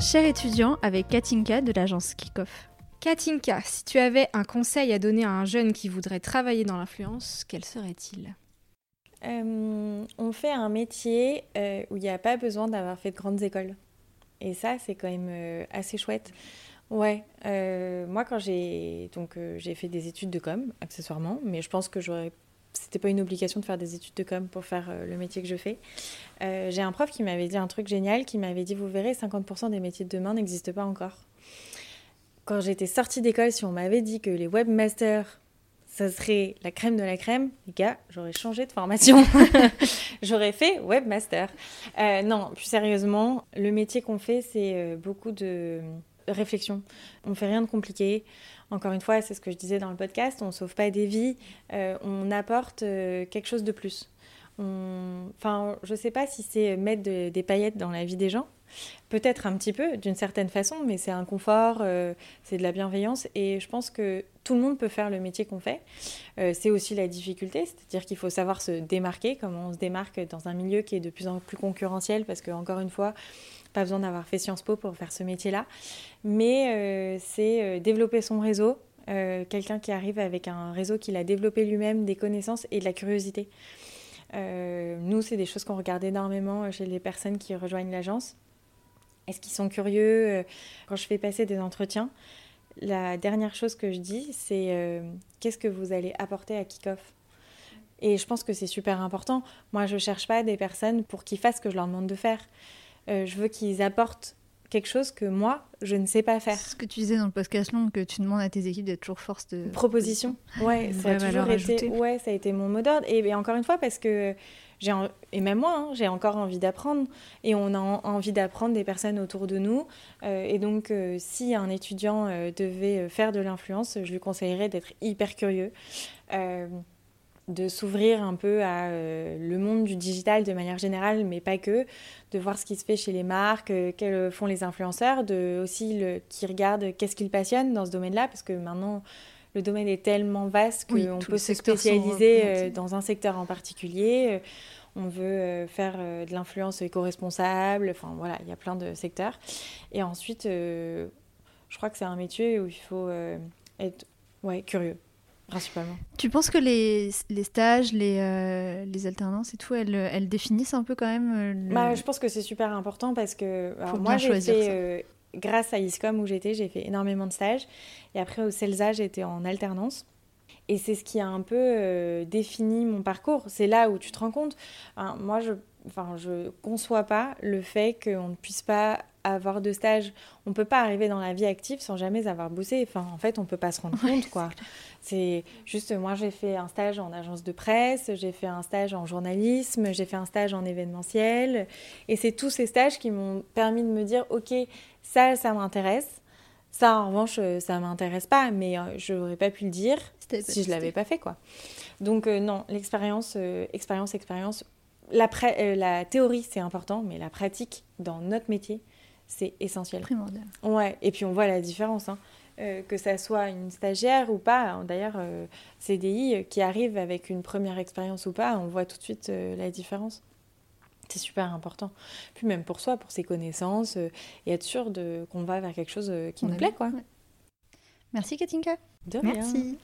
Cher étudiant, avec Katinka de l'agence Kickoff. Katinka, si tu avais un conseil à donner à un jeune qui voudrait travailler dans l'influence, quel serait-il? Euh, on fait un métier euh, où il n'y a pas besoin d'avoir fait de grandes écoles. Et ça, c'est quand même euh, assez chouette. Ouais, euh, moi quand j'ai donc euh, j'ai fait des études de com accessoirement, mais je pense que j'aurais c'était pas une obligation de faire des études de com pour faire euh, le métier que je fais. Euh, j'ai un prof qui m'avait dit un truc génial, qui m'avait dit vous verrez 50% des métiers de demain n'existent pas encore. Quand j'étais sortie d'école, si on m'avait dit que les webmasters ça serait la crème de la crème, les gars, j'aurais changé de formation. j'aurais fait webmaster. Euh, non, plus sérieusement, le métier qu'on fait, c'est beaucoup de réflexion. On fait rien de compliqué. Encore une fois, c'est ce que je disais dans le podcast, on sauve pas des vies, euh, on apporte euh, quelque chose de plus. Enfin, je sais pas si c'est mettre de- des paillettes dans la vie des gens. Peut-être un petit peu, d'une certaine façon, mais c'est un confort, euh, c'est de la bienveillance. Et je pense que tout le monde peut faire le métier qu'on fait. Euh, c'est aussi la difficulté, c'est-à-dire qu'il faut savoir se démarquer, comme on se démarque dans un milieu qui est de plus en plus concurrentiel, parce que, encore une fois, pas besoin d'avoir fait Sciences Po pour faire ce métier-là. Mais euh, c'est développer son réseau, quelqu'un qui arrive avec un réseau qu'il a développé lui-même, des connaissances et de la curiosité. Euh, nous, c'est des choses qu'on regarde énormément chez les personnes qui rejoignent l'agence. Est-ce qu'ils sont curieux euh, Quand je fais passer des entretiens, la dernière chose que je dis, c'est euh, qu'est-ce que vous allez apporter à Kickoff? Et je pense que c'est super important. Moi, je ne cherche pas des personnes pour qu'ils fassent ce que je leur demande de faire. Euh, je veux qu'ils apportent quelque chose que moi, je ne sais pas faire. Ce que tu disais dans le podcast long, que tu demandes à tes équipes d'être toujours force de Proposition. Ouais, ça a toujours été, ouais, ça a été mon mot d'ordre. Et, et encore une fois, parce que j'ai, en- et même moi, hein, j'ai encore envie d'apprendre. Et on a en- envie d'apprendre des personnes autour de nous. Euh, et donc, euh, si un étudiant euh, devait faire de l'influence, je lui conseillerais d'être hyper curieux. De s'ouvrir un peu à euh, le monde du digital de manière générale, mais pas que, de voir ce qui se fait chez les marques, euh, qu'elles font les influenceurs, de aussi le, qui regardent qu'est-ce qu'ils passionnent dans ce domaine-là, parce que maintenant le domaine est tellement vaste qu'on Oui, peut se spécialiser euh, dans un secteur en particulier. On veut faire de l'influence éco-responsable, enfin voilà, il y a plein de secteurs. Et ensuite, je crois que c'est un métier où il faut être ouais, curieux, principalement. Tu penses que les, les stages, les, euh, les alternances et tout, elles, elles définissent un peu quand même euh, le- Bah, je pense que c'est super important parce que alors, moi j'ai fait euh, grâce à ISCOM où j'étais, j'ai fait énormément de stages et après au CELSA j'étais en alternance. Et c'est ce qui a un peu euh, défini mon parcours. C'est là où tu te rends compte. Hein, moi, je enfin, je conçois pas le fait qu'on ne puisse pas avoir de stage. On peut pas arriver dans la vie active sans jamais avoir bossé. Enfin, en fait, on peut pas se rendre Ouais, compte, quoi. C'est juste, moi, j'ai fait un stage en agence de presse, j'ai fait un stage en journalisme, j'ai fait un stage en événementiel. Et c'est tous ces stages qui m'ont permis de me dire, OK, ça, ça m'intéresse. Ça, en revanche, euh, ça m'intéresse pas, mais euh, je n'aurais pas pu le dire si je l'avais pas fait, quoi. Donc, euh, non, l'expérience, euh, expérience, expérience. Euh, la théorie, c'est important, mais la pratique dans notre métier, c'est essentiel. primordial. Ouais, et puis on voit la différence, hein. Euh, que ça soit une stagiaire ou pas. D'ailleurs, euh, CDI euh, qui arrive avec une première expérience ou pas, on voit tout de suite euh, la différence. C'est super important. Puis même pour soi, pour ses connaissances, euh, et être sûr de, qu'on va vers quelque chose euh, qui On nous plaît, quoi. Ouais. Merci Katinka. De rien. Merci.